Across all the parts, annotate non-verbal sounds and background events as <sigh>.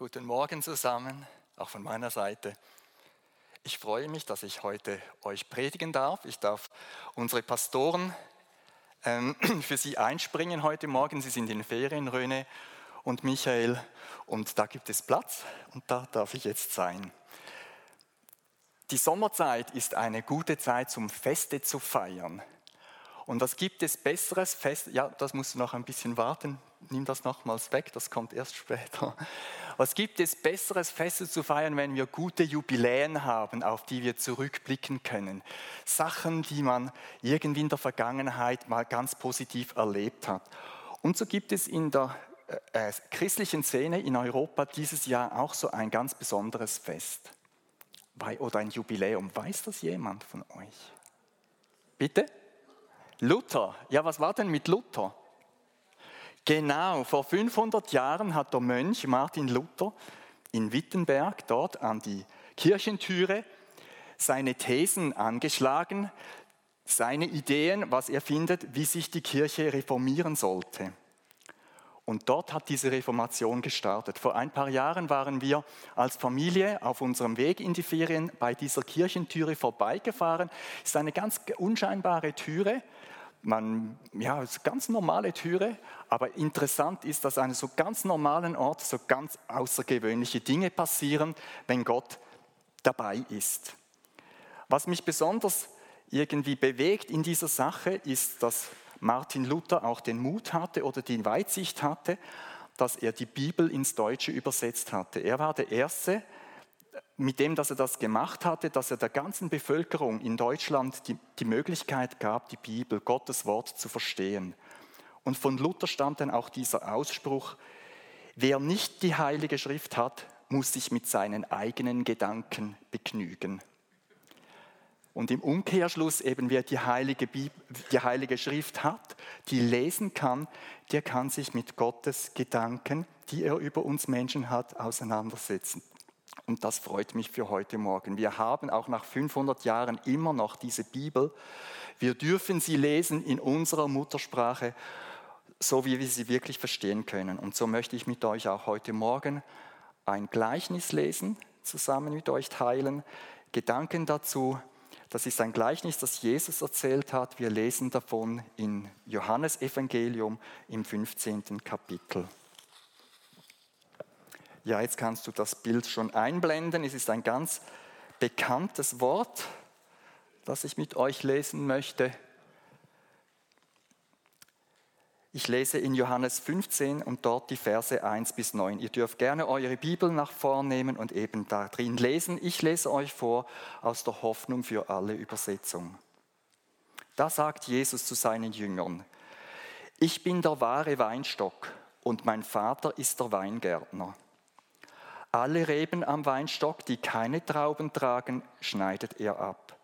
Guten Morgen zusammen, auch von meiner Seite. Ich freue mich, dass ich heute euch predigen darf. Ich darf unsere Pastoren ähm, <clears throat> für Sie einspringen heute Morgen. Sie sind in Ferien, Röne und Michael, und da gibt es Platz und da darf ich jetzt sein. Die Sommerzeit ist eine gute Zeit, zum Feste zu feiern. Und was gibt es besseres Fest? Ja, das musst du noch ein bisschen warten. Nimm das nochmals weg, das kommt erst später. Was gibt es besseres Feste zu feiern, wenn wir gute Jubiläen haben, auf die wir zurückblicken können? Sachen, die man irgendwie in der Vergangenheit mal ganz positiv erlebt hat. Und so gibt es in der äh, äh christlichen Szene in Europa dieses Jahr auch so ein ganz besonderes Fest oder ein Jubiläum. Weiß das jemand von euch? Bitte? Luther. Ja, was war denn mit Luther? Genau, vor 500 Jahren hat der Mönch Martin Luther in Wittenberg dort an die Kirchentüre seine Thesen angeschlagen, seine Ideen, was er findet, wie sich die Kirche reformieren sollte. Und dort hat diese Reformation gestartet. Vor ein paar Jahren waren wir als Familie auf unserem Weg in die Ferien bei dieser Kirchentüre vorbeigefahren. Es ist eine ganz unscheinbare Türe. Man, ja, es ist eine ganz normale Türe, aber interessant ist, dass an einem so ganz normalen Ort so ganz außergewöhnliche Dinge passieren, wenn Gott dabei ist. Was mich besonders irgendwie bewegt in dieser Sache ist, dass Martin Luther auch den Mut hatte oder die Weitsicht hatte, dass er die Bibel ins Deutsche übersetzt hatte. Er war der Erste, mit dem, dass er das gemacht hatte, dass er der ganzen Bevölkerung in Deutschland die, die Möglichkeit gab, die Bibel, Gottes Wort zu verstehen. Und von Luther stammt dann auch dieser Ausspruch, wer nicht die Heilige Schrift hat, muss sich mit seinen eigenen Gedanken begnügen. Und im Umkehrschluss eben wer die heilige, die heilige Schrift hat, die lesen kann, der kann sich mit Gottes Gedanken, die er über uns Menschen hat, auseinandersetzen. Und das freut mich für heute Morgen. Wir haben auch nach 500 Jahren immer noch diese Bibel. Wir dürfen sie lesen in unserer Muttersprache, so wie wir sie wirklich verstehen können. Und so möchte ich mit euch auch heute Morgen ein Gleichnis lesen, zusammen mit euch teilen. Gedanken dazu, das ist ein Gleichnis, das Jesus erzählt hat. Wir lesen davon in Johannes Evangelium im 15. Kapitel. Ja, jetzt kannst du das Bild schon einblenden. Es ist ein ganz bekanntes Wort, das ich mit euch lesen möchte. Ich lese in Johannes 15 und dort die Verse 1 bis 9. Ihr dürft gerne eure Bibel nach vorn nehmen und eben da drin lesen. Ich lese euch vor aus der Hoffnung für alle Übersetzung. Da sagt Jesus zu seinen Jüngern, ich bin der wahre Weinstock und mein Vater ist der Weingärtner. Alle Reben am Weinstock, die keine Trauben tragen, schneidet er ab.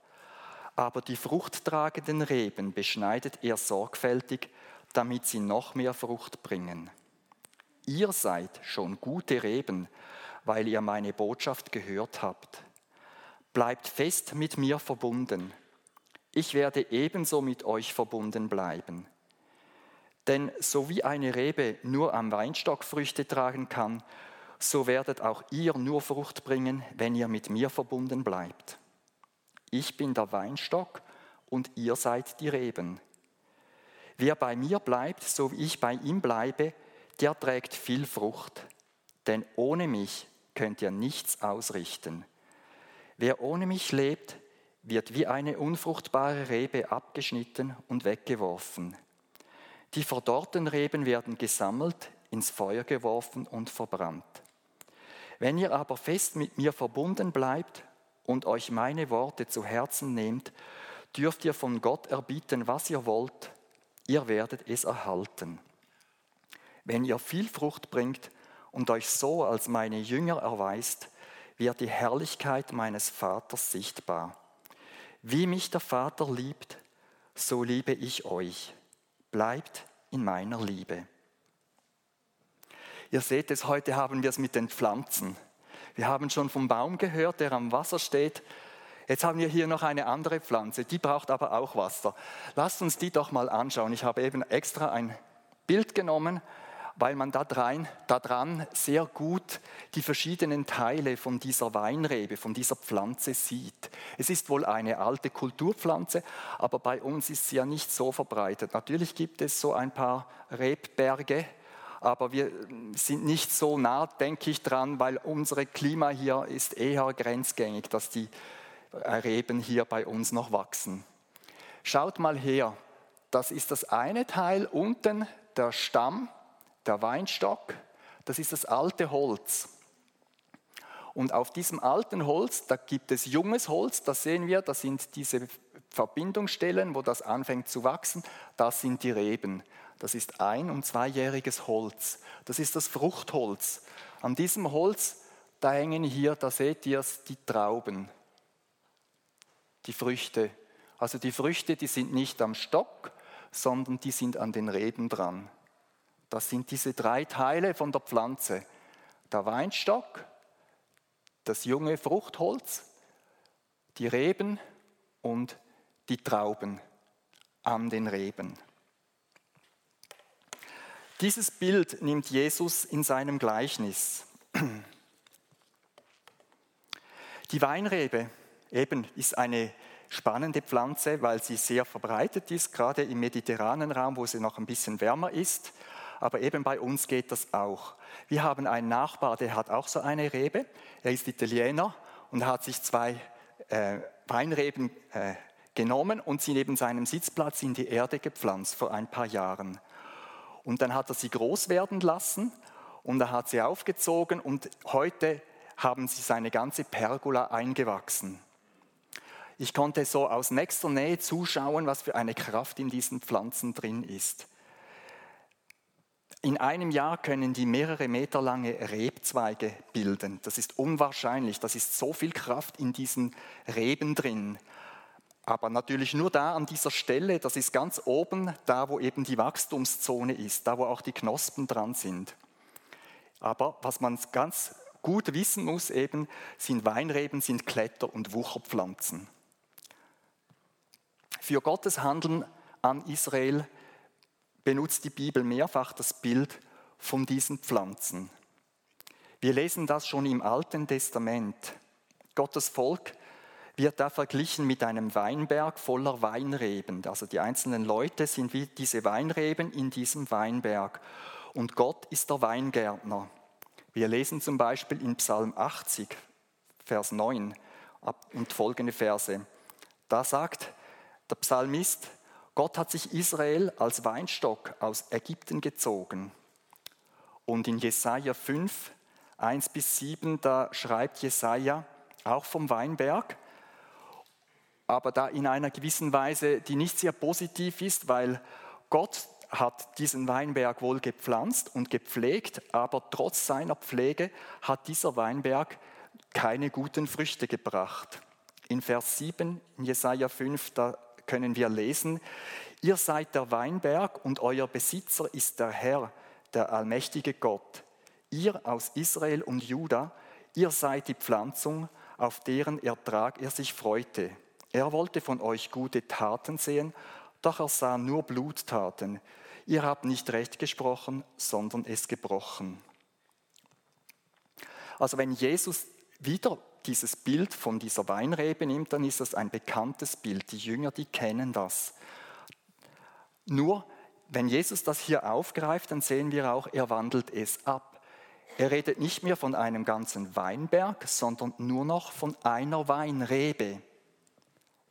Aber die fruchttragenden Reben beschneidet er sorgfältig, damit sie noch mehr Frucht bringen. Ihr seid schon gute Reben, weil ihr meine Botschaft gehört habt. Bleibt fest mit mir verbunden. Ich werde ebenso mit euch verbunden bleiben. Denn so wie eine Rebe nur am Weinstock Früchte tragen kann, so werdet auch ihr nur Frucht bringen, wenn ihr mit mir verbunden bleibt. Ich bin der Weinstock und ihr seid die Reben. Wer bei mir bleibt, so wie ich bei ihm bleibe, der trägt viel Frucht. Denn ohne mich könnt ihr nichts ausrichten. Wer ohne mich lebt, wird wie eine unfruchtbare Rebe abgeschnitten und weggeworfen. Die verdorrten Reben werden gesammelt, ins Feuer geworfen und verbrannt. Wenn ihr aber fest mit mir verbunden bleibt und euch meine Worte zu Herzen nehmt, dürft ihr von Gott erbieten, was ihr wollt, ihr werdet es erhalten. Wenn ihr viel Frucht bringt und euch so als meine Jünger erweist, wird die Herrlichkeit meines Vaters sichtbar. Wie mich der Vater liebt, so liebe ich euch. Bleibt in meiner Liebe. Ihr seht es, heute haben wir es mit den Pflanzen. Wir haben schon vom Baum gehört, der am Wasser steht. Jetzt haben wir hier noch eine andere Pflanze, die braucht aber auch Wasser. Lasst uns die doch mal anschauen. Ich habe eben extra ein Bild genommen weil man da, drein, da dran sehr gut die verschiedenen Teile von dieser Weinrebe, von dieser Pflanze sieht. Es ist wohl eine alte Kulturpflanze, aber bei uns ist sie ja nicht so verbreitet. Natürlich gibt es so ein paar Rebberge, aber wir sind nicht so nah, denke ich, dran, weil unser Klima hier ist eher grenzgängig, dass die Reben hier bei uns noch wachsen. Schaut mal her, das ist das eine Teil unten, der Stamm, der Weinstock, das ist das alte Holz. Und auf diesem alten Holz, da gibt es junges Holz, das sehen wir, das sind diese Verbindungsstellen, wo das anfängt zu wachsen, das sind die Reben. Das ist ein- und zweijähriges Holz. Das ist das Fruchtholz. An diesem Holz, da hängen hier, da seht ihr es, die Trauben, die Früchte. Also die Früchte, die sind nicht am Stock, sondern die sind an den Reben dran. Das sind diese drei Teile von der Pflanze. Der Weinstock, das junge Fruchtholz, die Reben und die Trauben an den Reben. Dieses Bild nimmt Jesus in seinem Gleichnis. Die Weinrebe eben ist eine spannende Pflanze, weil sie sehr verbreitet ist, gerade im mediterranen Raum, wo sie noch ein bisschen wärmer ist aber eben bei uns geht das auch. Wir haben einen Nachbar, der hat auch so eine Rebe. Er ist Italiener und hat sich zwei äh, Weinreben äh, genommen und sie neben seinem Sitzplatz in die Erde gepflanzt vor ein paar Jahren. Und dann hat er sie groß werden lassen und er hat sie aufgezogen und heute haben sie seine ganze Pergola eingewachsen. Ich konnte so aus nächster Nähe zuschauen, was für eine Kraft in diesen Pflanzen drin ist. In einem Jahr können die mehrere Meter lange Rebzweige bilden. Das ist unwahrscheinlich. Das ist so viel Kraft in diesen Reben drin. Aber natürlich nur da an dieser Stelle, das ist ganz oben, da wo eben die Wachstumszone ist, da wo auch die Knospen dran sind. Aber was man ganz gut wissen muss eben, sind Weinreben, sind Kletter- und Wucherpflanzen. Für Gottes Handeln an Israel benutzt die Bibel mehrfach das Bild von diesen Pflanzen. Wir lesen das schon im Alten Testament. Gottes Volk wird da verglichen mit einem Weinberg voller Weinreben. Also die einzelnen Leute sind wie diese Weinreben in diesem Weinberg. Und Gott ist der Weingärtner. Wir lesen zum Beispiel in Psalm 80, Vers 9 und folgende Verse. Da sagt der Psalmist, Gott hat sich Israel als Weinstock aus Ägypten gezogen. Und in Jesaja 5, 1 bis 7, da schreibt Jesaja auch vom Weinberg, aber da in einer gewissen Weise, die nicht sehr positiv ist, weil Gott hat diesen Weinberg wohl gepflanzt und gepflegt, aber trotz seiner Pflege hat dieser Weinberg keine guten Früchte gebracht. In Vers 7 in Jesaja 5, da können wir lesen, ihr seid der Weinberg und euer Besitzer ist der Herr, der allmächtige Gott. Ihr aus Israel und Juda, ihr seid die Pflanzung, auf deren Ertrag er sich freute. Er wollte von euch gute Taten sehen, doch er sah nur Bluttaten. Ihr habt nicht recht gesprochen, sondern es gebrochen. Also wenn Jesus wieder dieses Bild von dieser Weinrebe nimmt, dann ist das ein bekanntes Bild. Die Jünger, die kennen das. Nur, wenn Jesus das hier aufgreift, dann sehen wir auch, er wandelt es ab. Er redet nicht mehr von einem ganzen Weinberg, sondern nur noch von einer Weinrebe.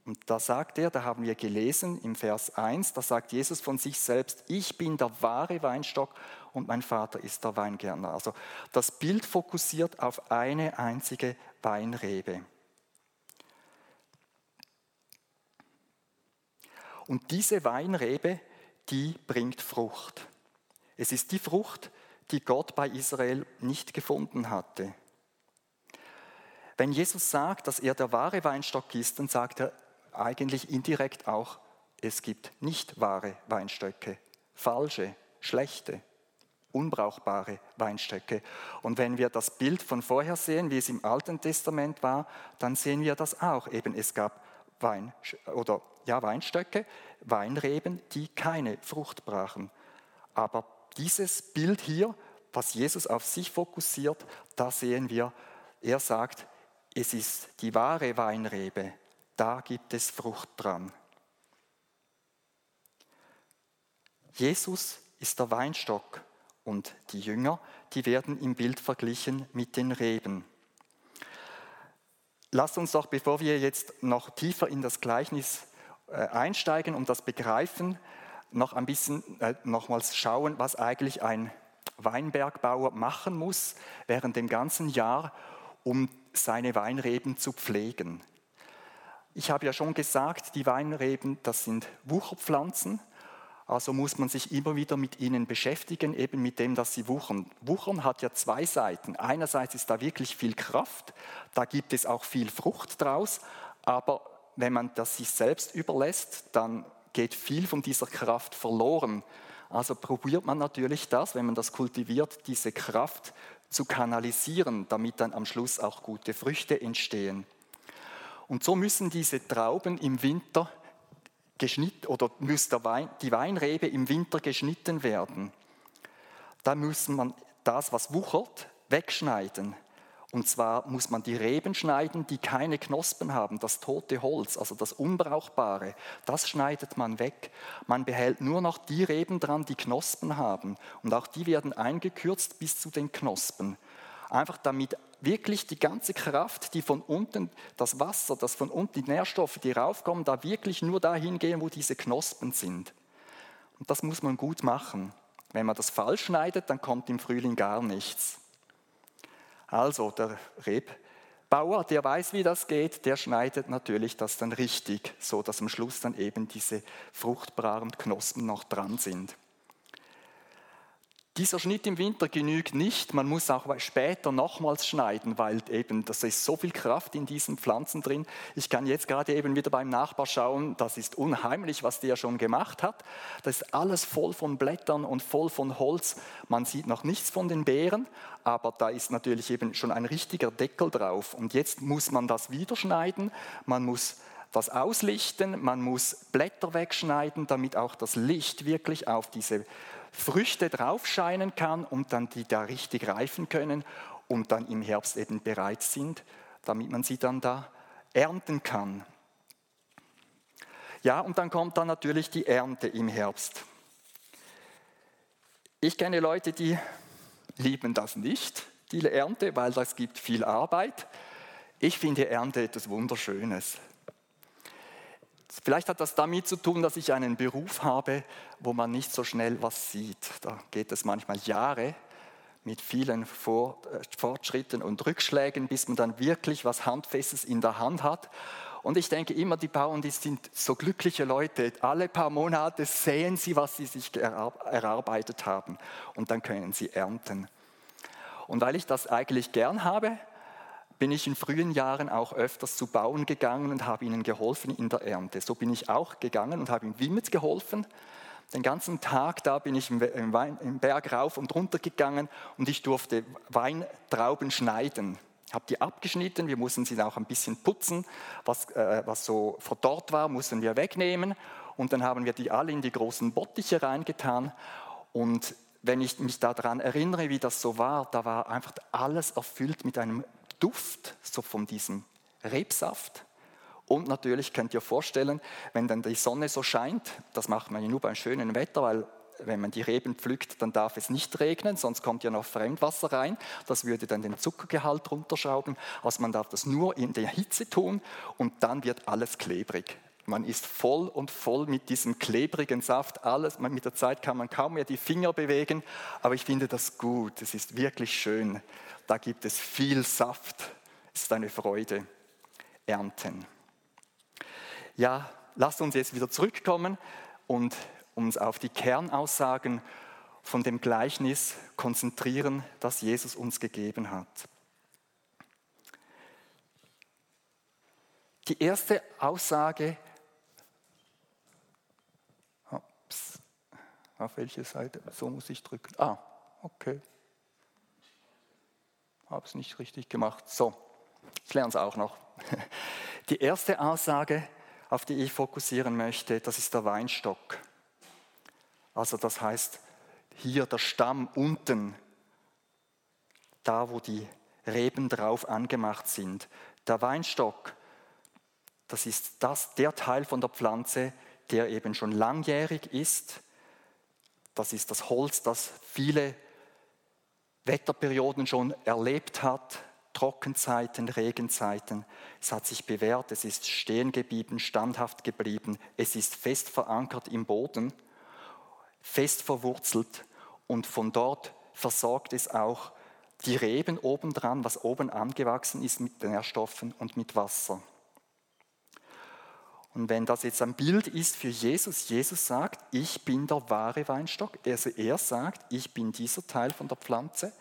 Und da sagt er, da haben wir gelesen im Vers 1, da sagt Jesus von sich selbst, ich bin der wahre Weinstock und mein Vater ist der Weingärtner. Also das Bild fokussiert auf eine einzige Weinrebe. Und diese Weinrebe, die bringt Frucht. Es ist die Frucht, die Gott bei Israel nicht gefunden hatte. Wenn Jesus sagt, dass er der wahre Weinstock ist, dann sagt er eigentlich indirekt auch, es gibt nicht wahre Weinstöcke, falsche, schlechte, unbrauchbare Weinstöcke. Und wenn wir das Bild von vorher sehen, wie es im Alten Testament war, dann sehen wir das auch. Eben es gab Wein, oder, ja, Weinstöcke, Weinreben, die keine Frucht brachen. Aber dieses Bild hier, was Jesus auf sich fokussiert, da sehen wir, er sagt, es ist die wahre Weinrebe, da gibt es Frucht dran. Jesus ist der Weinstock und die Jünger, die werden im Bild verglichen mit den Reben. Lasst uns doch, bevor wir jetzt noch tiefer in das Gleichnis äh, einsteigen und das begreifen, noch ein bisschen äh, nochmals schauen, was eigentlich ein Weinbergbauer machen muss während dem ganzen Jahr, um seine Weinreben zu pflegen. Ich habe ja schon gesagt, die Weinreben, das sind Wucherpflanzen also muss man sich immer wieder mit ihnen beschäftigen, eben mit dem, dass sie wuchern. Wuchern hat ja zwei Seiten. Einerseits ist da wirklich viel Kraft, da gibt es auch viel Frucht draus, aber wenn man das sich selbst überlässt, dann geht viel von dieser Kraft verloren. Also probiert man natürlich das, wenn man das kultiviert, diese Kraft zu kanalisieren, damit dann am Schluss auch gute Früchte entstehen. Und so müssen diese Trauben im Winter geschnitten oder muss Wein, die Weinrebe im Winter geschnitten werden. Da muss man das, was wuchert, wegschneiden. Und zwar muss man die Reben schneiden, die keine Knospen haben, das tote Holz, also das Unbrauchbare, das schneidet man weg. Man behält nur noch die Reben dran, die Knospen haben. Und auch die werden eingekürzt bis zu den Knospen. Einfach damit wirklich die ganze Kraft, die von unten, das Wasser, das von unten, die Nährstoffe, die raufkommen, da wirklich nur dahin gehen, wo diese Knospen sind. Und das muss man gut machen. Wenn man das falsch schneidet, dann kommt im Frühling gar nichts. Also der Rebbauer, der weiß, wie das geht, der schneidet natürlich das dann richtig, so dass am Schluss dann eben diese fruchtbaren Knospen noch dran sind. Dieser Schnitt im Winter genügt nicht, man muss auch später nochmals schneiden, weil eben das ist so viel Kraft in diesen Pflanzen drin. Ich kann jetzt gerade eben wieder beim Nachbar schauen, das ist unheimlich, was der schon gemacht hat. Das ist alles voll von Blättern und voll von Holz. Man sieht noch nichts von den Beeren, aber da ist natürlich eben schon ein richtiger Deckel drauf. Und jetzt muss man das wieder schneiden, man muss das auslichten, man muss Blätter wegschneiden, damit auch das Licht wirklich auf diese Früchte drauf scheinen kann und dann die da richtig reifen können und dann im Herbst eben bereit sind, damit man sie dann da ernten kann. Ja, und dann kommt dann natürlich die Ernte im Herbst. Ich kenne Leute, die lieben das nicht, die Ernte, weil das gibt viel Arbeit. Ich finde Ernte etwas Wunderschönes. Vielleicht hat das damit zu tun, dass ich einen Beruf habe, wo man nicht so schnell was sieht. Da geht es manchmal Jahre mit vielen äh, Fortschritten und Rückschlägen, bis man dann wirklich was Handfestes in der Hand hat. Und ich denke immer, die Bauern, die sind so glückliche Leute. Alle paar Monate sehen sie, was sie sich erarbeitet haben. Und dann können sie ernten. Und weil ich das eigentlich gern habe, bin ich in frühen Jahren auch öfters zu Bauern gegangen und habe ihnen geholfen in der Ernte. So bin ich auch gegangen und habe im Wimmet geholfen. Den ganzen Tag da bin ich im, Berg rauf und runter gegangen und ich durfte Weintrauben schneiden. Habe die abgeschnitten, wir mussten sie auch ein bisschen putzen. Was, äh, was so verdorrt war, mussten wir wegnehmen. Und dann haben wir die alle in die großen Bottiche reingetan. Und wenn ich mich daran erinnere, wie das so war, da war einfach alles erfüllt mit einem Duft so von diesem Rebsaft. Und natürlich könnt ihr vorstellen, wenn dann die Sonne so scheint, das macht man ja nur beim schönen Wetter, weil wenn man die Reben pflückt, dann darf es nicht regnen, sonst kommt ja noch Fremdwasser rein. Das würde dann den Zuckergehalt runterschrauben. Also man darf das nur in der Hitze tun und dann wird alles klebrig. Man ist voll und voll mit diesem klebrigen Saft. Alles, mit der Zeit kann man kaum mehr die Finger bewegen, aber ich finde das gut. Es ist wirklich schön. Da gibt es viel Saft. Es ist eine Freude. Ernten. Ja, lasst uns jetzt wieder zurückkommen und uns auf die Kernaussagen von dem Gleichnis konzentrieren, das Jesus uns gegeben hat. Die erste Aussage, ups, auf welche Seite? So muss ich drücken. Ah, okay habe es nicht richtig gemacht. So, ich lerne es auch noch. <laughs> Die erste Aussage, auf die ich fokussieren möchte, das ist der Weinstock. Also das heißt, hier der Stamm unten, da wo die Reben drauf angemacht sind. Der Weinstock, das ist das, der Teil von der Pflanze, der eben schon langjährig ist. Das ist das Holz, das viele Wetterperioden schon erlebt hat, Trockenzeiten, Regenzeiten. Es hat sich bewährt, es ist stehen geblieben, standhaft geblieben, es ist fest verankert im Boden, fest verwurzelt und von dort versorgt es auch die Reben obendran, was oben angewachsen ist mit Nährstoffen und mit Wasser. Und wenn das jetzt ein Bild ist für Jesus, Jesus sagt, ich bin der wahre Weinstock. Also er sagt, ich bin dieser Teil von der Pflanze.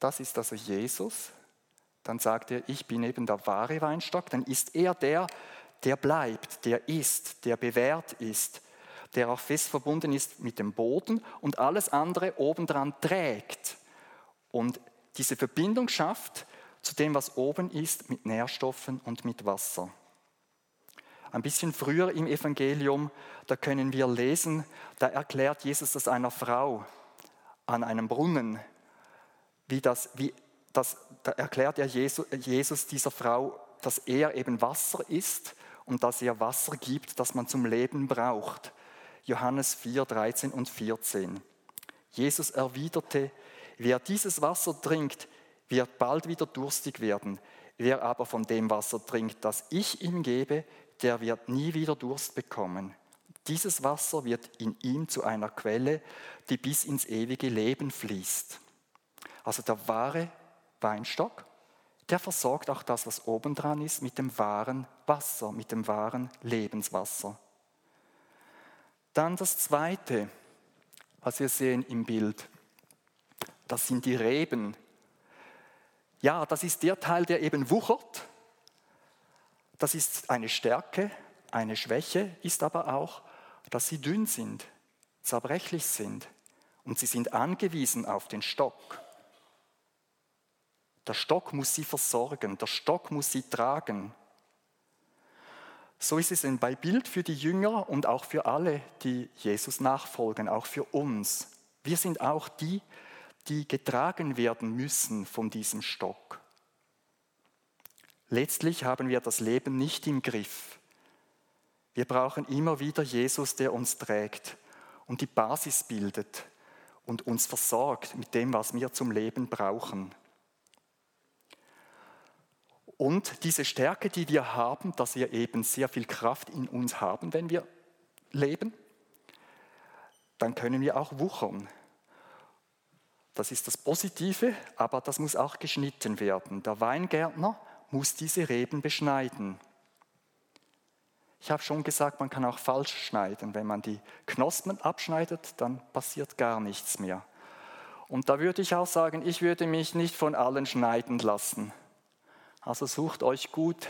Das ist also Jesus. Dann sagt er, ich bin eben der wahre Weinstock. Dann ist er der, der bleibt, der ist, der bewährt ist, der auch fest verbunden ist mit dem Boden und alles andere obendran trägt. Und diese Verbindung schafft zu dem, was oben ist, mit Nährstoffen und mit Wasser. Ein bisschen früher im Evangelium, da können wir lesen, da erklärt Jesus das einer Frau an einem Brunnen, wie das, wie das, da erklärt er Jesus, Jesus dieser Frau, dass er eben Wasser ist und dass er Wasser gibt, das man zum Leben braucht. Johannes 4, 13 und 14. Jesus erwiderte, wer dieses Wasser trinkt, wird bald wieder durstig werden. Wer aber von dem Wasser trinkt, das ich ihm gebe, der wird nie wieder Durst bekommen. Dieses Wasser wird in ihm zu einer Quelle, die bis ins ewige Leben fließt. Also der wahre Weinstock, der versorgt auch das, was obendran ist, mit dem wahren Wasser, mit dem wahren Lebenswasser. Dann das Zweite, was wir sehen im Bild, das sind die Reben. Ja, das ist der Teil, der eben wuchert, das ist eine Stärke, eine Schwäche ist aber auch, dass sie dünn sind, zerbrechlich sind und sie sind angewiesen auf den Stock. Der Stock muss sie versorgen, der Stock muss sie tragen. So ist es ein Bild für die Jünger und auch für alle, die Jesus nachfolgen, auch für uns. Wir sind auch die, die getragen werden müssen von diesem Stock. Letztlich haben wir das Leben nicht im Griff. Wir brauchen immer wieder Jesus, der uns trägt und die Basis bildet und uns versorgt mit dem, was wir zum Leben brauchen. Und diese Stärke, die wir haben, dass wir eben sehr viel Kraft in uns haben, wenn wir leben, dann können wir auch wuchern. Das ist das Positive, aber das muss auch geschnitten werden. Der Weingärtner muss diese Reben beschneiden. Ich habe schon gesagt, man kann auch falsch schneiden. Wenn man die Knospen abschneidet, dann passiert gar nichts mehr. Und da würde ich auch sagen, ich würde mich nicht von allen schneiden lassen. Also sucht euch gut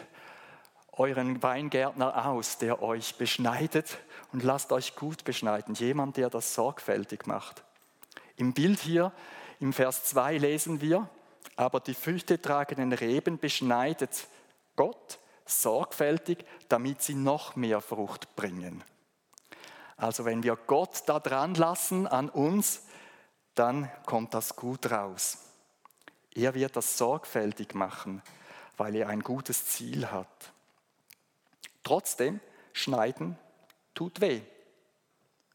euren Weingärtner aus, der euch beschneidet und lasst euch gut beschneiden. Jemand, der das sorgfältig macht. Im Bild hier, im Vers 2 lesen wir, aber die früchtetragenden Reben beschneidet Gott sorgfältig, damit sie noch mehr Frucht bringen. Also wenn wir Gott da dran lassen an uns, dann kommt das gut raus. Er wird das sorgfältig machen, weil er ein gutes Ziel hat. Trotzdem, schneiden tut weh,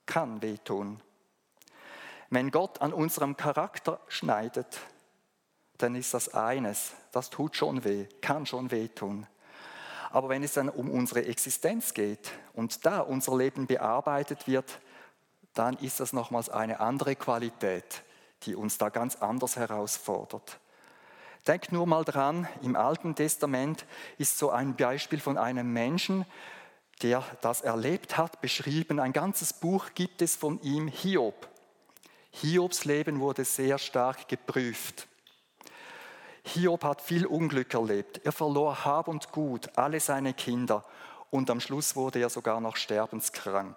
kann weh tun. Wenn Gott an unserem Charakter schneidet, dann ist das eines, das tut schon weh, kann schon wehtun. Aber wenn es dann um unsere Existenz geht und da unser Leben bearbeitet wird, dann ist das nochmals eine andere Qualität, die uns da ganz anders herausfordert. Denkt nur mal dran, im Alten Testament ist so ein Beispiel von einem Menschen, der das erlebt hat, beschrieben. Ein ganzes Buch gibt es von ihm, Hiob. Hiobs Leben wurde sehr stark geprüft. Hiob hat viel Unglück erlebt. Er verlor Hab und Gut, alle seine Kinder und am Schluss wurde er sogar noch sterbenskrank.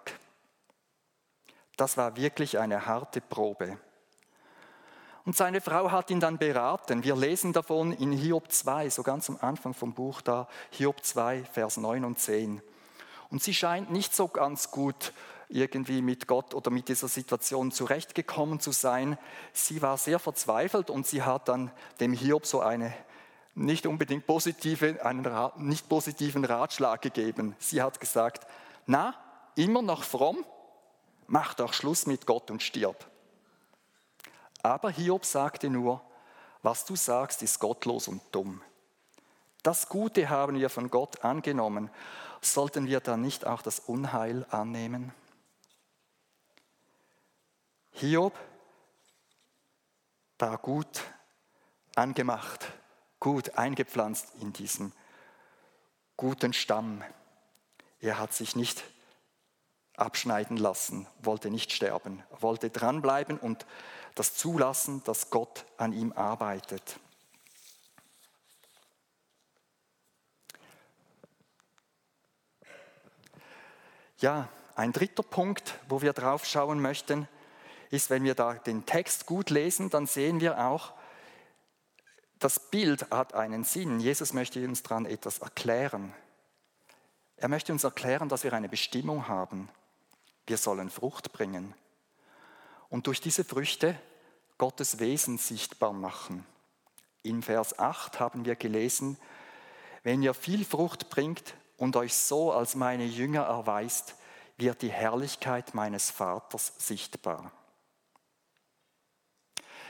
Das war wirklich eine harte Probe. Und seine Frau hat ihn dann beraten. Wir lesen davon in Hiob 2, so ganz am Anfang vom Buch da, Hiob 2, Vers 9 und 10. Und sie scheint nicht so ganz gut irgendwie mit Gott oder mit dieser Situation zurechtgekommen zu sein. Sie war sehr verzweifelt und sie hat dann dem Hiob so eine nicht unbedingt positive, einen nicht positiven Ratschlag gegeben. Sie hat gesagt, na, immer noch fromm, mach doch Schluss mit Gott und stirb. Aber Hiob sagte nur, was du sagst, ist gottlos und dumm. Das Gute haben wir von Gott angenommen. Sollten wir dann nicht auch das Unheil annehmen? Hiob war gut angemacht, gut eingepflanzt in diesem guten Stamm. Er hat sich nicht abschneiden lassen, wollte nicht sterben, wollte dranbleiben und das zulassen, dass Gott an ihm arbeitet. Ja, ein dritter Punkt, wo wir drauf schauen möchten, ist, wenn wir da den Text gut lesen, dann sehen wir auch, das Bild hat einen Sinn. Jesus möchte uns daran etwas erklären. Er möchte uns erklären, dass wir eine Bestimmung haben. Wir sollen Frucht bringen und durch diese Früchte Gottes Wesen sichtbar machen. In Vers 8 haben wir gelesen, wenn ihr viel Frucht bringt und euch so als meine Jünger erweist, wird die Herrlichkeit meines Vaters sichtbar.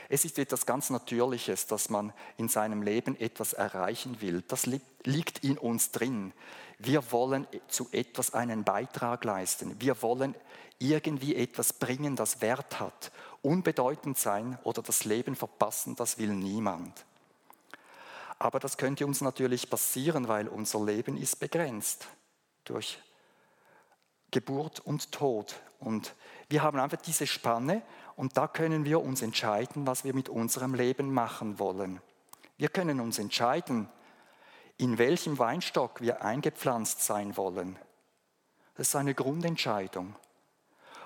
Es ist etwas ganz Natürliches, dass man in seinem Leben etwas erreichen will. Das liegt in uns drin. Wir wollen zu etwas einen Beitrag leisten. Wir wollen irgendwie etwas bringen, das Wert hat. Unbedeutend sein oder das Leben verpassen, das will niemand. Aber das könnte uns natürlich passieren, weil unser Leben ist begrenzt durch Geburt und Tod. Und wir haben einfach diese Spanne und da können wir uns entscheiden, was wir mit unserem Leben machen wollen. Wir können uns entscheiden, in welchem Weinstock wir eingepflanzt sein wollen. Das ist eine Grundentscheidung.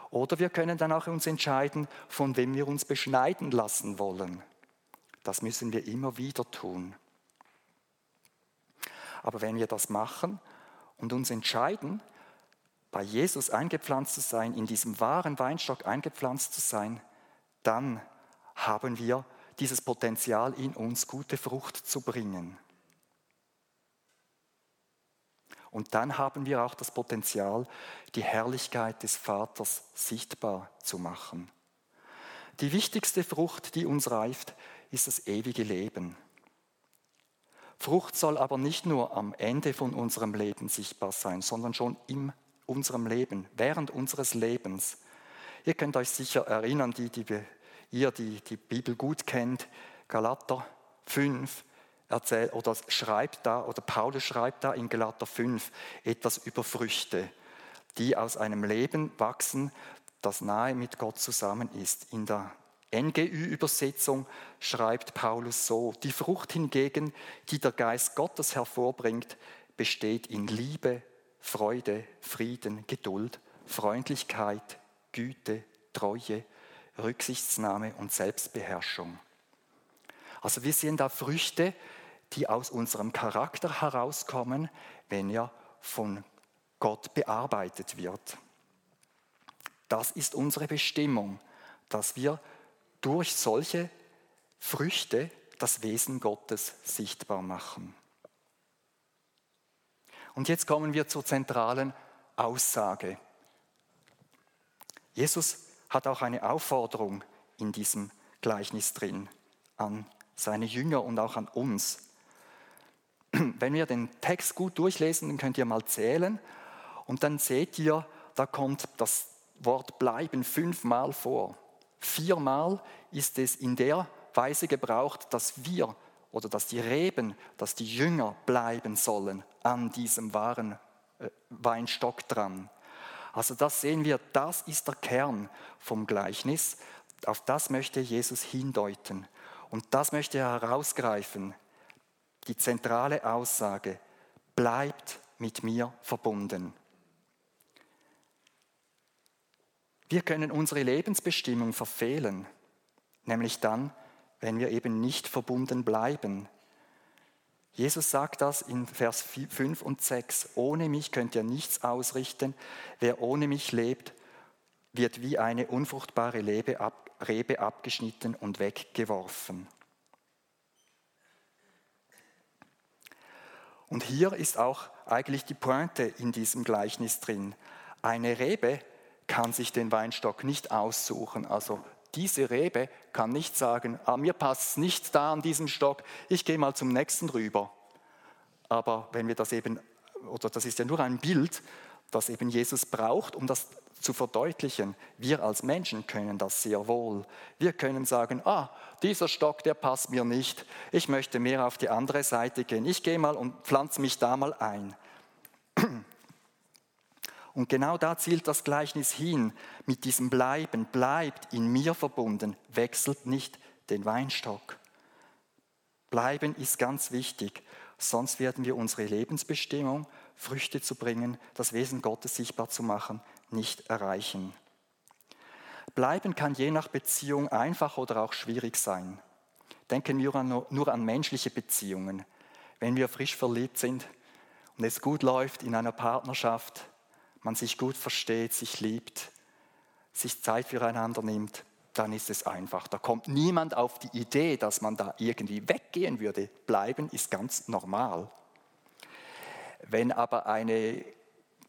Oder wir können dann auch uns entscheiden, von wem wir uns beschneiden lassen wollen. Das müssen wir immer wieder tun. Aber wenn wir das machen und uns entscheiden, bei Jesus eingepflanzt zu sein, in diesem wahren Weinstock eingepflanzt zu sein, dann haben wir dieses Potenzial in uns, gute Frucht zu bringen. Und dann haben wir auch das Potenzial, die Herrlichkeit des Vaters sichtbar zu machen. Die wichtigste Frucht, die uns reift, ist das ewige Leben. Frucht soll aber nicht nur am Ende von unserem Leben sichtbar sein, sondern schon im unserem Leben, während unseres Lebens. Ihr könnt euch sicher erinnern, die, die ihr die, die Bibel gut kennt, Galater 5 erzählt oder schreibt da, oder Paulus schreibt da in Galater 5 etwas über Früchte, die aus einem Leben wachsen, das nahe mit Gott zusammen ist. In der NGÜ-Übersetzung schreibt Paulus so, die Frucht hingegen, die der Geist Gottes hervorbringt, besteht in Liebe, Freude, Frieden, Geduld, Freundlichkeit, Güte, Treue, Rücksichtsnahme und Selbstbeherrschung. Also wir sehen da Früchte, die aus unserem Charakter herauskommen, wenn er von Gott bearbeitet wird. Das ist unsere Bestimmung, dass wir durch solche Früchte das Wesen Gottes sichtbar machen. Und jetzt kommen wir zur zentralen Aussage. Jesus hat auch eine Aufforderung in diesem Gleichnis drin an seine Jünger und auch an uns. Wenn wir den Text gut durchlesen, dann könnt ihr mal zählen und dann seht ihr, da kommt das Wort bleiben fünfmal vor. Viermal ist es in der Weise gebraucht, dass wir oder dass die Reben, dass die Jünger bleiben sollen an diesem wahren äh, Weinstock dran. Also das sehen wir, das ist der Kern vom Gleichnis. Auf das möchte Jesus hindeuten. Und das möchte er herausgreifen. Die zentrale Aussage, bleibt mit mir verbunden. Wir können unsere Lebensbestimmung verfehlen, nämlich dann, wenn wir eben nicht verbunden bleiben. Jesus sagt das in Vers 5 und 6. Ohne mich könnt ihr nichts ausrichten. Wer ohne mich lebt, wird wie eine unfruchtbare Rebe, ab, Rebe abgeschnitten und weggeworfen. Und hier ist auch eigentlich die Pointe in diesem Gleichnis drin. Eine Rebe kann sich den Weinstock nicht aussuchen. Also diese Rebe kann nicht sagen, ah, mir passt es nicht da an diesem Stock, ich gehe mal zum nächsten rüber. Aber wenn wir das eben, oder das ist ja nur ein Bild, das eben Jesus braucht, um das zu verdeutlichen. Wir als Menschen können das sehr wohl. Wir können sagen, ah, dieser Stock, der passt mir nicht. Ich möchte mehr auf die andere Seite gehen. Ich gehe mal und pflanze mich da mal ein. Und genau da zielt das Gleichnis hin, mit diesem Bleiben, bleibt in mir verbunden, wechselt nicht den Weinstock. Bleiben ist ganz wichtig, sonst werden wir unsere Lebensbestimmung, Früchte zu bringen, das Wesen Gottes sichtbar zu machen, nicht erreichen. Bleiben kann je nach Beziehung einfach oder auch schwierig sein. Denken wir nur an menschliche Beziehungen. Wenn wir frisch verliebt sind und es gut läuft in einer Partnerschaft, man sich gut versteht, sich liebt, sich Zeit füreinander nimmt, dann ist es einfach. Da kommt niemand auf die Idee, dass man da irgendwie weggehen würde. Bleiben ist ganz normal. Wenn aber eine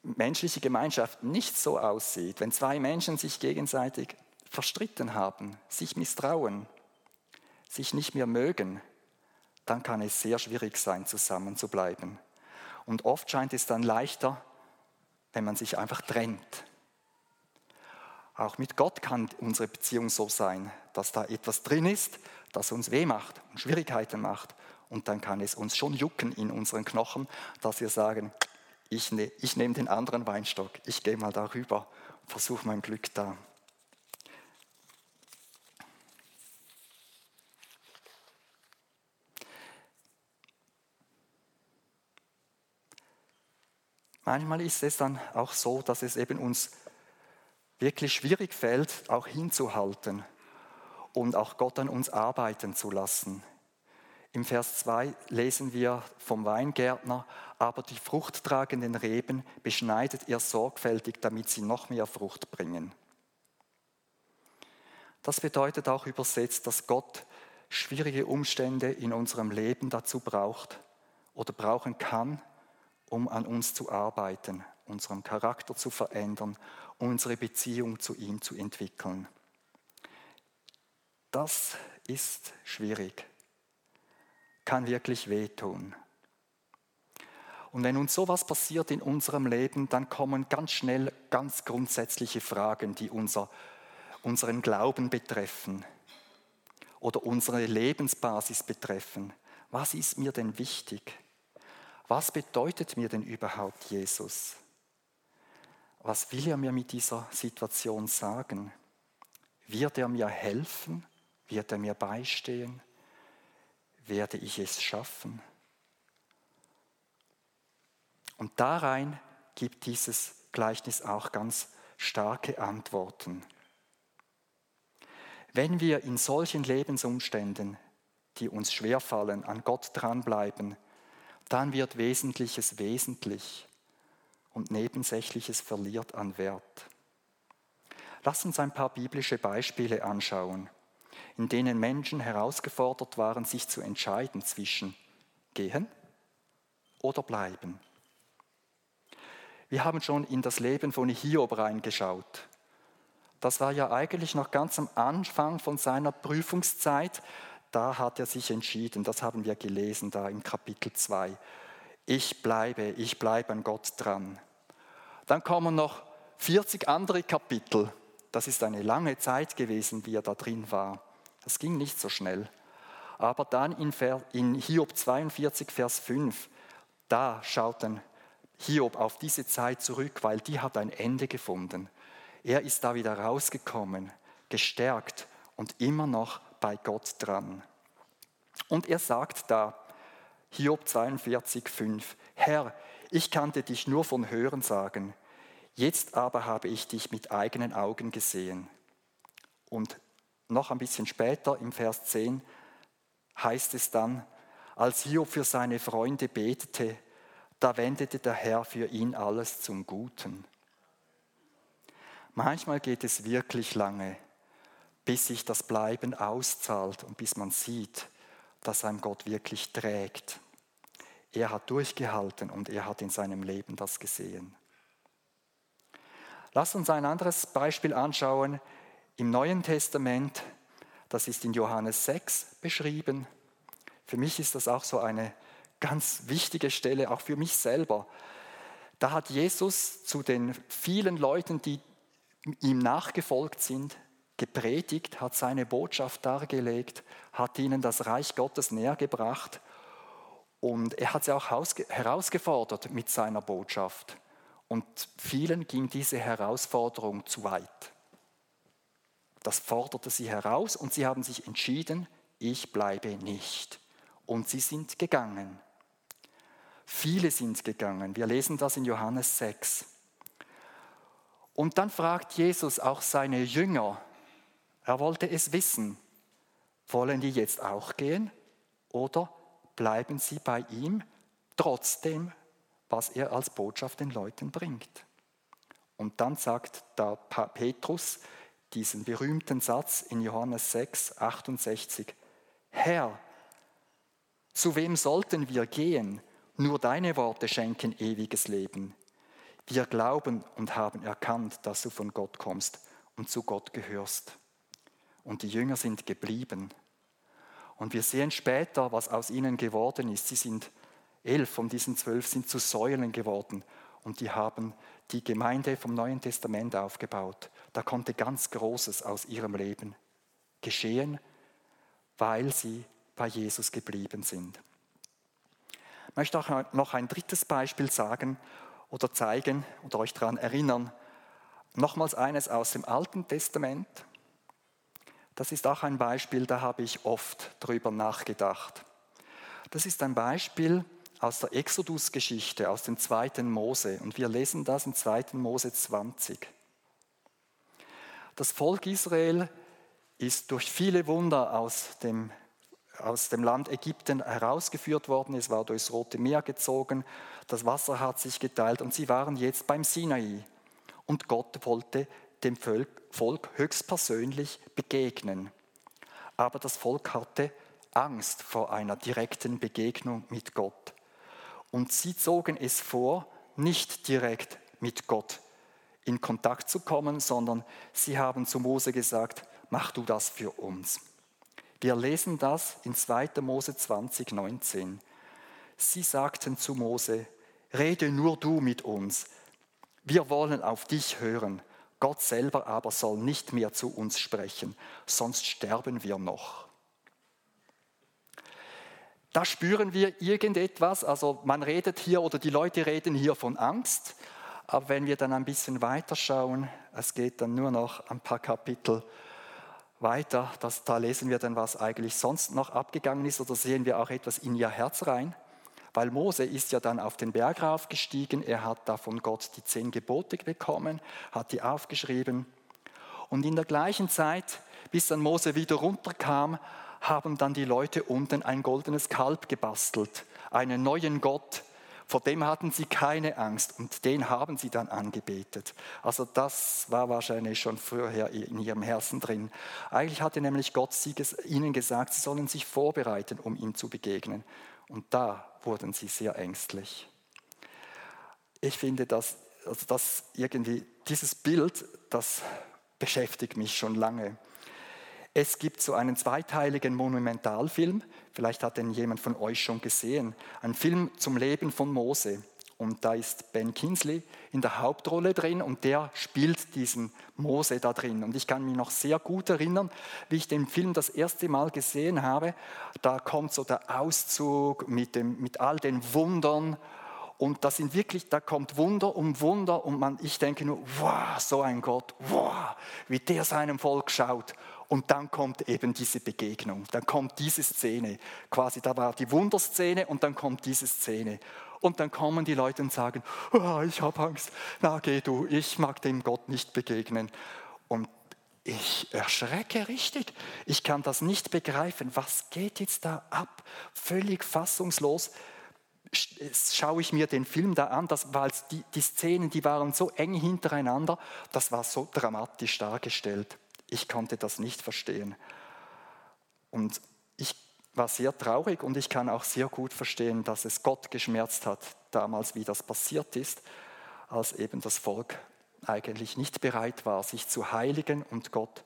menschliche Gemeinschaft nicht so aussieht, wenn zwei Menschen sich gegenseitig verstritten haben, sich misstrauen, sich nicht mehr mögen, dann kann es sehr schwierig sein, zusammen zu bleiben. Und oft scheint es dann leichter, wenn man sich einfach trennt. Auch mit Gott kann unsere Beziehung so sein, dass da etwas drin ist, das uns weh macht und Schwierigkeiten macht. Und dann kann es uns schon jucken in unseren Knochen, dass wir sagen, ich, ne, ich nehme den anderen Weinstock, ich gehe mal darüber, versuche mein Glück da. Manchmal ist es dann auch so, dass es eben uns wirklich schwierig fällt, auch hinzuhalten und auch Gott an uns arbeiten zu lassen. Im Vers 2 lesen wir vom Weingärtner, aber die fruchttragenden Reben beschneidet er sorgfältig, damit sie noch mehr Frucht bringen. Das bedeutet auch übersetzt, dass Gott schwierige Umstände in unserem Leben dazu braucht oder brauchen kann, um an uns zu arbeiten, unseren Charakter zu verändern, unsere Beziehung zu ihm zu entwickeln. Das ist schwierig kann wirklich wehtun. Und wenn uns sowas passiert in unserem Leben, dann kommen ganz schnell ganz grundsätzliche Fragen, die unser, unseren Glauben betreffen oder unsere Lebensbasis betreffen. Was ist mir denn wichtig? Was bedeutet mir denn überhaupt Jesus? Was will er mir mit dieser Situation sagen? Wird er mir helfen? Wird er mir beistehen? werde ich es schaffen? Und darein gibt dieses Gleichnis auch ganz starke Antworten. Wenn wir in solchen Lebensumständen, die uns schwerfallen, an Gott dranbleiben, dann wird Wesentliches wesentlich und Nebensächliches verliert an Wert. Lass uns ein paar biblische Beispiele anschauen in denen Menschen herausgefordert waren, sich zu entscheiden zwischen gehen oder bleiben. Wir haben schon in das Leben von Hiob reingeschaut. Das war ja eigentlich noch ganz am Anfang von seiner Prüfungszeit. Da hat er sich entschieden, das haben wir gelesen da im Kapitel 2. Ich bleibe, ich bleibe an Gott dran. Dann kommen noch 40 andere Kapitel. Das ist eine lange Zeit gewesen, wie er da drin war. Das ging nicht so schnell. Aber dann in, Hiob 42, Vers 5, da schaut dann Hiob auf diese Zeit zurück, weil die hat ein Ende gefunden. Er ist da wieder rausgekommen, gestärkt und immer noch bei Gott dran. Und er sagt da, Hiob 42, 5, Herr, ich kannte dich nur von Hören sagen, jetzt aber habe ich dich mit eigenen Augen gesehen. Und noch ein bisschen später im Vers 10 heißt es dann, als Hiob für seine Freunde betete, da wendete der Herr für ihn alles zum Guten. Manchmal geht es wirklich lange, bis sich das Bleiben auszahlt und bis man sieht, dass einem Gott wirklich trägt. Er hat durchgehalten und er hat in seinem Leben das gesehen. Lass uns ein anderes Beispiel anschauen im Neuen Testament. Das ist in Johannes 6 beschrieben. Für mich ist das auch so eine ganz wichtige Stelle, auch für mich selber. Da hat Jesus zu den vielen Leuten, die ihm nachgefolgt sind, gepredigt, hat seine Botschaft dargelegt, hat ihnen das Reich Gottes nähergebracht und er hat sie auch herausgefordert mit seiner Botschaft. Und vielen ging diese Herausforderung zu weit. Das forderte sie heraus und sie haben sich entschieden, ich bleibe nicht. Und sie sind gegangen. Viele sind gegangen. Wir lesen das in Johannes 6. Und dann fragt Jesus auch seine Jünger, er wollte es wissen, wollen die jetzt auch gehen oder bleiben sie bei ihm trotzdem, was er als Botschaft den Leuten bringt? Und dann sagt da Petrus diesen berühmten Satz in Johannes 6, 68, Herr, zu wem sollten wir gehen? Nur deine Worte schenken ewiges Leben. Wir glauben und haben erkannt, dass du von Gott kommst und zu Gott gehörst. Und die Jünger sind geblieben. Und wir sehen später, was aus ihnen geworden ist. Sie sind elf von diesen zwölf sind zu Säulen geworden und die haben die Gemeinde vom Neuen Testament aufgebaut. Da konnte ganz Großes aus ihrem Leben geschehen, weil sie bei Jesus geblieben sind. Ich möchte auch noch ein drittes Beispiel sagen oder zeigen oder euch daran erinnern. Nochmals eines aus dem Alten Testament. Das ist auch ein Beispiel, da habe ich oft drüber nachgedacht. Das ist ein Beispiel aus der Exodus-Geschichte, aus dem zweiten Mose. Und wir lesen das in 2. Mose 20. Das Volk Israel ist durch viele Wunder aus dem aus dem Land Ägypten herausgeführt worden. Es war durchs Rote Meer gezogen, das Wasser hat sich geteilt und sie waren jetzt beim Sinai. Und Gott wollte dem Volk höchstpersönlich begegnen. Aber das Volk hatte Angst vor einer direkten Begegnung mit Gott. Und sie zogen es vor, nicht direkt mit Gott in Kontakt zu kommen, sondern sie haben zu Mose gesagt, mach du das für uns. Wir lesen das in 2. Mose 20, 19. Sie sagten zu Mose, rede nur du mit uns, wir wollen auf dich hören, Gott selber aber soll nicht mehr zu uns sprechen, sonst sterben wir noch. Da spüren wir irgendetwas, also man redet hier oder die Leute reden hier von Angst, aber wenn wir dann ein bisschen weiter schauen, es geht dann nur noch ein paar Kapitel weiter, das, da lesen wir dann, was eigentlich sonst noch abgegangen ist, oder sehen wir auch etwas in ihr Herz rein. Weil Mose ist ja dann auf den Berg raufgestiegen, er hat da von Gott die zehn Gebote bekommen, hat die aufgeschrieben. Und in der gleichen Zeit, bis dann Mose wieder runterkam, haben dann die Leute unten ein goldenes Kalb gebastelt, einen neuen Gott, vor dem hatten sie keine Angst und den haben sie dann angebetet. Also das war wahrscheinlich schon vorher in ihrem Herzen drin. Eigentlich hatte nämlich Gott ihnen gesagt, sie sollen sich vorbereiten, um ihm zu begegnen. Und da wurden sie sehr ängstlich. Ich finde, dass, also das irgendwie, dieses Bild, das beschäftigt mich schon lange. Es gibt so einen zweiteiligen Monumentalfilm, vielleicht hat den jemand von euch schon gesehen, ein Film zum Leben von Mose. Und da ist Ben Kinsley in der Hauptrolle drin und der spielt diesen Mose da drin. Und ich kann mich noch sehr gut erinnern, wie ich den Film das erste Mal gesehen habe. Da kommt so der Auszug mit, dem, mit all den Wundern und das sind wirklich, da kommt Wunder um Wunder und man, ich denke nur, wow, so ein Gott, wow, wie der seinem Volk schaut. Und dann kommt eben diese Begegnung, dann kommt diese Szene. Quasi, da war die Wunderszene und dann kommt diese Szene. Und dann kommen die Leute und sagen, oh, ich habe Angst, na geh du, ich mag dem Gott nicht begegnen. Und ich erschrecke richtig. Ich kann das nicht begreifen. Was geht jetzt da ab? Völlig fassungslos schaue ich mir den Film da an, das war die, die Szenen, die waren so eng hintereinander, das war so dramatisch dargestellt. Ich konnte das nicht verstehen. Und ich war sehr traurig und ich kann auch sehr gut verstehen, dass es Gott geschmerzt hat, damals, wie das passiert ist, als eben das Volk eigentlich nicht bereit war, sich zu heiligen und Gott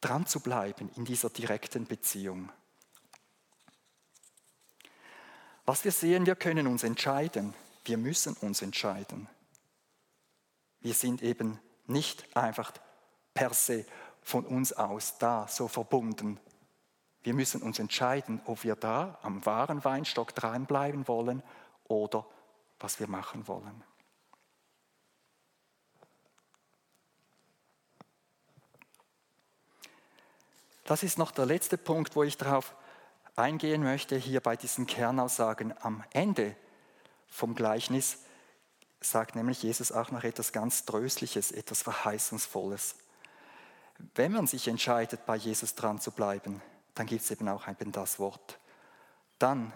dran zu bleiben in dieser direkten Beziehung. Was wir sehen, wir können uns entscheiden. Wir müssen uns entscheiden. Wir sind eben nicht einfach per se von uns aus da so verbunden. Wir müssen uns entscheiden, ob wir da am wahren Weinstock dranbleiben wollen oder was wir machen wollen. Das ist noch der letzte Punkt, wo ich darauf eingehen möchte, hier bei diesen Kernaussagen am Ende vom Gleichnis, sagt nämlich Jesus auch noch etwas ganz Tröstliches, etwas Verheißungsvolles. Wenn man sich entscheidet, bei Jesus dran zu bleiben, dann gibt es eben auch eben das Wort. Dann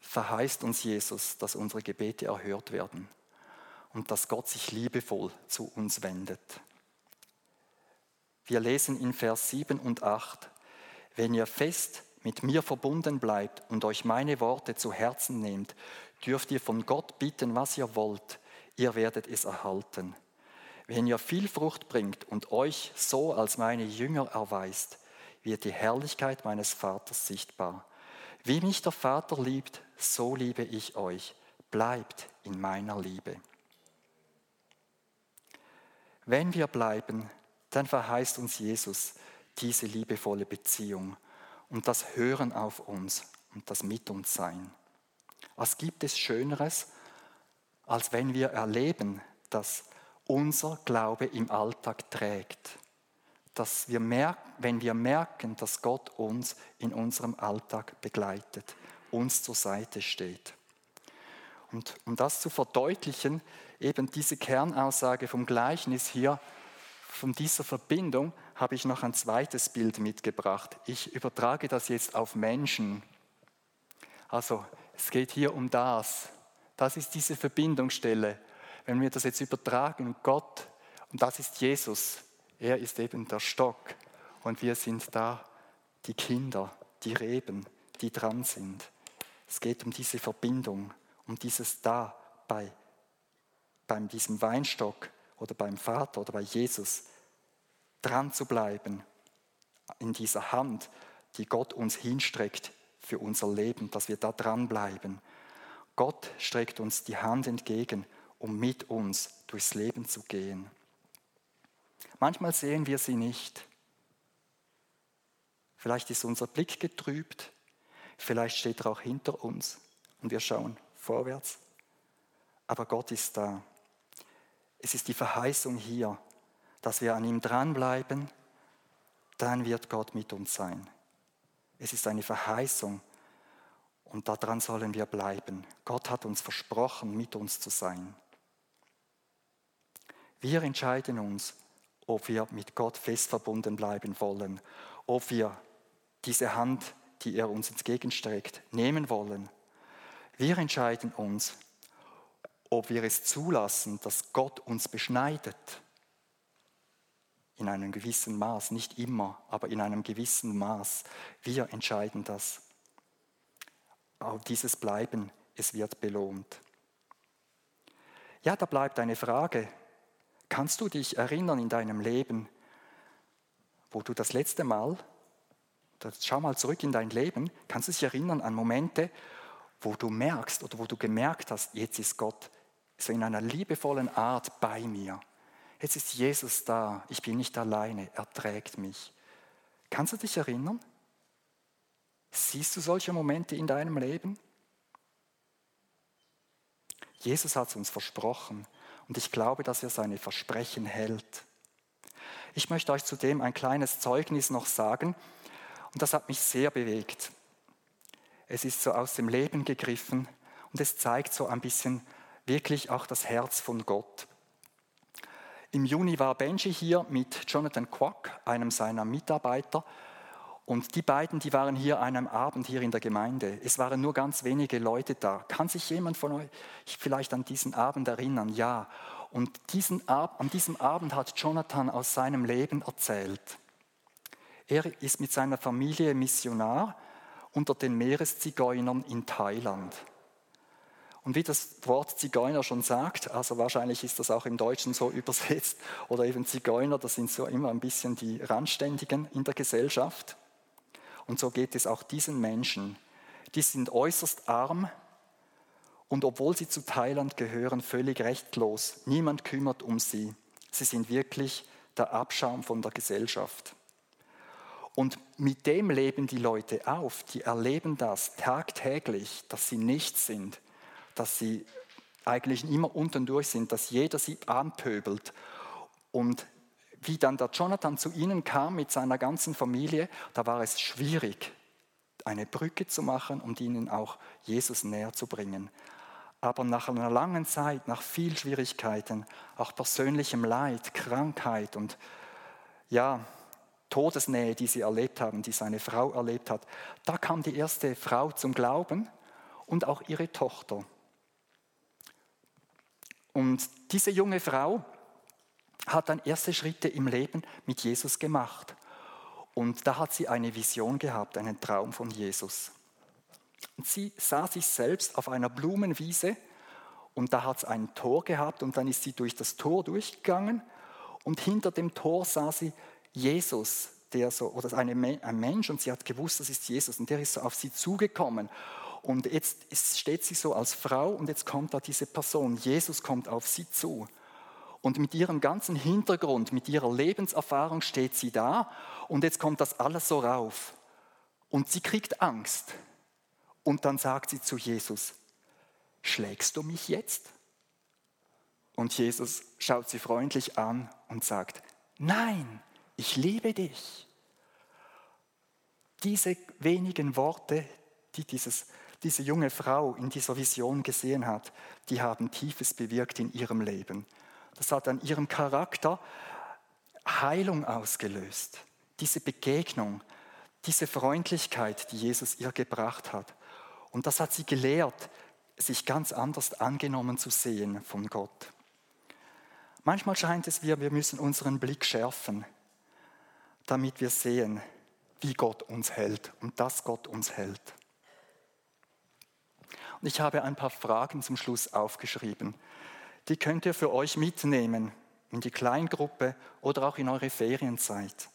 verheißt uns Jesus, dass unsere Gebete erhört werden und dass Gott sich liebevoll zu uns wendet. Wir lesen in Vers 7 und 8, wenn ihr fest mit mir verbunden bleibt und euch meine Worte zu Herzen nehmt, dürft ihr von Gott bitten, was ihr wollt, ihr werdet es erhalten. Wenn ihr viel Frucht bringt und euch so als meine Jünger erweist, wird die Herrlichkeit meines Vaters sichtbar. Wie mich der Vater liebt, so liebe ich euch. Bleibt in meiner Liebe. Wenn wir bleiben, dann verheißt uns Jesus diese liebevolle Beziehung und das Hören auf uns und das Mit uns Sein. Was gibt es Schöneres, als wenn wir erleben, dass unser Glaube im Alltag trägt? Dass wir merken, wenn wir merken, dass Gott uns in unserem Alltag begleitet, uns zur Seite steht. Und um das zu verdeutlichen, eben diese Kernaussage vom Gleichnis hier, von dieser Verbindung habe ich noch ein zweites Bild mitgebracht. Ich übertrage das jetzt auf Menschen. Also es geht hier um das. Das ist diese Verbindungsstelle. Wenn wir das jetzt übertragen, Gott, und das ist Jesus, er ist eben der Stock und wir sind da die Kinder, die Reben, die dran sind. Es geht um diese Verbindung, um dieses Da bei, bei diesem Weinstock oder beim Vater oder bei Jesus dran zu bleiben in dieser Hand, die Gott uns hinstreckt für unser Leben, dass wir da dranbleiben. Gott streckt uns die Hand entgegen, um mit uns durchs Leben zu gehen. Manchmal sehen wir sie nicht. Vielleicht ist unser Blick getrübt, vielleicht steht er auch hinter uns und wir schauen vorwärts. Aber Gott ist da. Es ist die Verheißung hier, dass wir an ihm dranbleiben, dann wird Gott mit uns sein. Es ist eine Verheißung und daran sollen wir bleiben. Gott hat uns versprochen, mit uns zu sein. Wir entscheiden uns, ob wir mit Gott fest verbunden bleiben wollen, ob wir diese Hand, die er uns entgegenstreckt, nehmen wollen. Wir entscheiden uns, ob wir es zulassen, dass Gott uns beschneidet in einem gewissen Maß, nicht immer, aber in einem gewissen Maß. Wir entscheiden das. Auch dieses Bleiben, es wird belohnt. Ja, da bleibt eine Frage. Kannst du dich erinnern in deinem Leben, wo du das letzte Mal, schau mal zurück in dein Leben, kannst du dich erinnern an Momente, wo du merkst oder wo du gemerkt hast, jetzt ist Gott so in einer liebevollen Art bei mir. Jetzt ist Jesus da, ich bin nicht alleine, er trägt mich. Kannst du dich erinnern? Siehst du solche Momente in deinem Leben? Jesus hat es uns versprochen und ich glaube, dass er seine Versprechen hält. Ich möchte euch zudem ein kleines Zeugnis noch sagen und das hat mich sehr bewegt. Es ist so aus dem Leben gegriffen und es zeigt so ein bisschen wirklich auch das Herz von Gott. Im Juni war Benji hier mit Jonathan Quack, einem seiner Mitarbeiter. Und die beiden, die waren hier an einem Abend hier in der Gemeinde. Es waren nur ganz wenige Leute da. Kann sich jemand von euch vielleicht an diesen Abend erinnern? Ja. Und diesen Ab an diesem Abend hat Jonathan aus seinem Leben erzählt. Er ist mit seiner Familie Missionar unter den Meereszigeunern in Thailand. Und wie das Wort Zigeuner schon sagt, also wahrscheinlich ist das auch im Deutschen so <laughs> übersetzt, oder eben Zigeuner, das sind so immer ein bisschen die Randständigen in der Gesellschaft. Und so geht es auch diesen Menschen. Die sind äußerst arm und obwohl sie zu Thailand gehören, völlig rechtlos. Niemand kümmert um sie. Sie sind wirklich der Abschaum von der Gesellschaft. Und mit dem leben die Leute auf. Die erleben das tagtäglich, dass sie nichts sind, dass sie eigentlich immer unten durch sind, dass jeder sie anpöbelt. Und wie dann der Jonathan zu ihnen kam mit seiner ganzen Familie, da war es schwierig, eine Brücke zu machen und ihnen auch Jesus näher zu bringen. Aber nach einer langen Zeit, nach viel Schwierigkeiten, auch persönlichem Leid, Krankheit und ja, Todesnähe, die sie erlebt haben, die seine Frau erlebt hat, da kam die erste Frau zum Glauben und auch ihre Tochter. Und diese junge Frau, hat dann erste Schritte im Leben mit Jesus gemacht. Und da hat sie eine Vision gehabt, einen Traum von Jesus. Und sie sah sich selbst auf einer Blumenwiese und da hat es ein Tor gehabt und dann ist sie durch das Tor durchgegangen und hinter dem Tor sah sie Jesus, der so, oder eine, ein Mensch und sie hat gewusst, das ist Jesus und der ist so auf sie zugekommen. Und jetzt steht sie so als Frau und jetzt kommt da diese Person, Jesus kommt auf sie zu. Und mit ihrem ganzen Hintergrund, mit ihrer Lebenserfahrung steht sie da und jetzt kommt das alles so rauf. Und sie kriegt Angst. Und dann sagt sie zu Jesus, schlägst du mich jetzt? Und Jesus schaut sie freundlich an und sagt, nein, ich liebe dich. Diese wenigen Worte, die dieses, diese junge Frau in dieser Vision gesehen hat, die haben Tiefes bewirkt in ihrem Leben. Das hat an ihrem Charakter Heilung ausgelöst. Diese Begegnung, diese Freundlichkeit, die Jesus ihr gebracht hat. Und das hat sie gelehrt, sich ganz anders angenommen zu sehen von Gott. Manchmal scheint es wir, wir müssen unseren Blick schärfen, damit wir sehen, wie Gott uns hält und dass Gott uns hält. Und ich habe ein paar Fragen zum Schluss aufgeschrieben, die könnt ihr für euch mitnehmen in die Kleingruppe oder auch in eure Ferienzeit.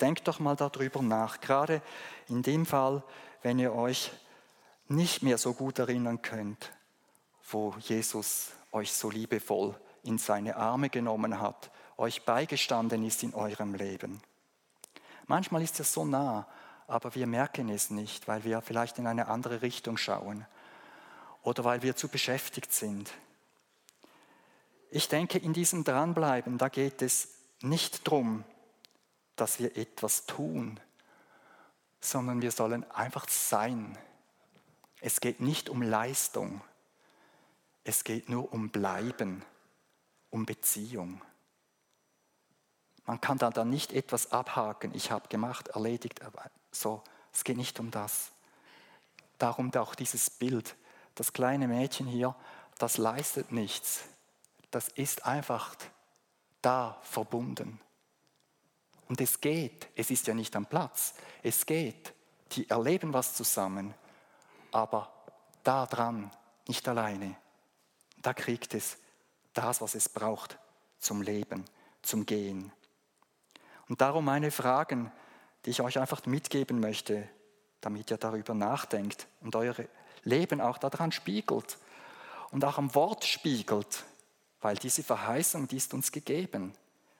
Denkt doch mal darüber nach, gerade in dem Fall, wenn ihr euch nicht mehr so gut erinnern könnt, wo Jesus euch so liebevoll in seine Arme genommen hat, euch beigestanden ist in eurem Leben. Manchmal ist es so nah, aber wir merken es nicht, weil wir vielleicht in eine andere Richtung schauen oder weil wir zu beschäftigt sind. Ich denke, in diesem Dranbleiben, da geht es nicht darum, dass wir etwas tun, sondern wir sollen einfach sein. Es geht nicht um Leistung, es geht nur um Bleiben, um Beziehung. Man kann da dann nicht etwas abhaken, ich habe gemacht, erledigt, so, es geht nicht um das. Darum auch dieses Bild, das kleine Mädchen hier, das leistet nichts, das ist einfach da verbunden. Und es geht, es ist ja nicht am Platz, es geht. Die erleben was zusammen, aber da dran, nicht alleine, da kriegt es das, was es braucht zum Leben, zum Gehen. Und darum meine Fragen, die ich euch einfach mitgeben möchte, damit ihr darüber nachdenkt und euer Leben auch daran spiegelt und auch am Wort spiegelt weil diese Verheißung, die ist uns gegeben.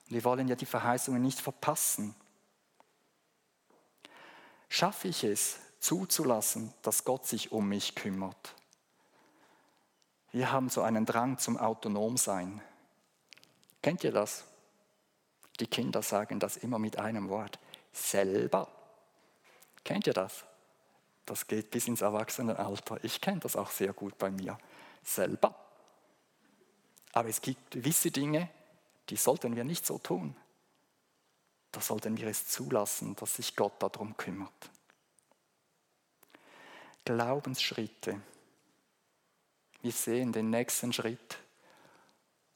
Wir wollen ja die Verheißungen nicht verpassen. Schaffe ich es, zuzulassen, dass Gott sich um mich kümmert? Wir haben so einen Drang zum Autonomsein. Kennt ihr das? Die Kinder sagen das immer mit einem Wort. Selber. Kennt ihr das? Das geht bis ins Erwachsenenalter. Ich kenne das auch sehr gut bei mir. Selber. Aber es gibt gewisse Dinge, die sollten wir nicht so tun. da sollten wir es zulassen, dass sich Gott darum kümmert. Glaubensschritte. Wir sehen den nächsten Schritt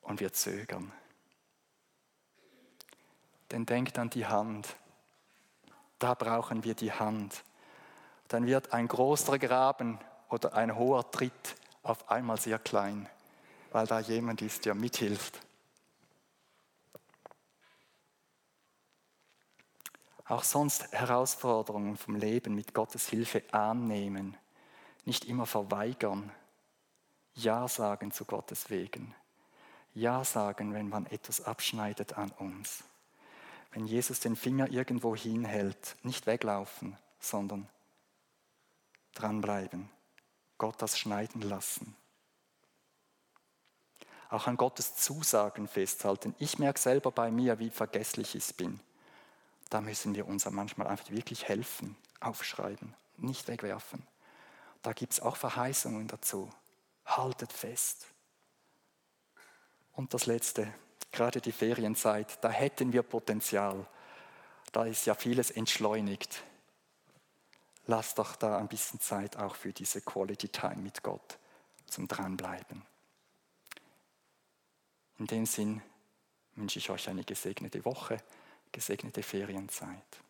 und wir zögern. Denn denkt an die Hand. Da brauchen wir die Hand. Dann wird ein großer Graben oder ein hoher Tritt auf einmal sehr klein, weil da jemand ist, der mithilft. Auch sonst Herausforderungen vom Leben mit Gottes Hilfe annehmen, nicht immer verweigern, Ja sagen zu Gottes Wegen, Ja sagen, wenn man etwas abschneidet an uns. Wenn Jesus den Finger irgendwo hinhält, nicht weglaufen, sondern dranbleiben, Gott das schneiden lassen. Auch an Gottes Zusagen festhalten. Ich merke selber bei mir, wie vergesslich ich bin. Da müssen wir uns manchmal einfach wirklich helfen, aufschreiben, nicht wegwerfen. Da gibt es auch Verheißungen dazu. Haltet fest. Und das Letzte, gerade die Ferienzeit, da hätten wir Potenzial. Da ist ja vieles entschleunigt. Lass doch da ein bisschen Zeit auch für diese Quality Time mit Gott zum Dranbleiben. In dem Sinn wünsche ich euch eine gesegnete Woche gesegnete Ferienzeit.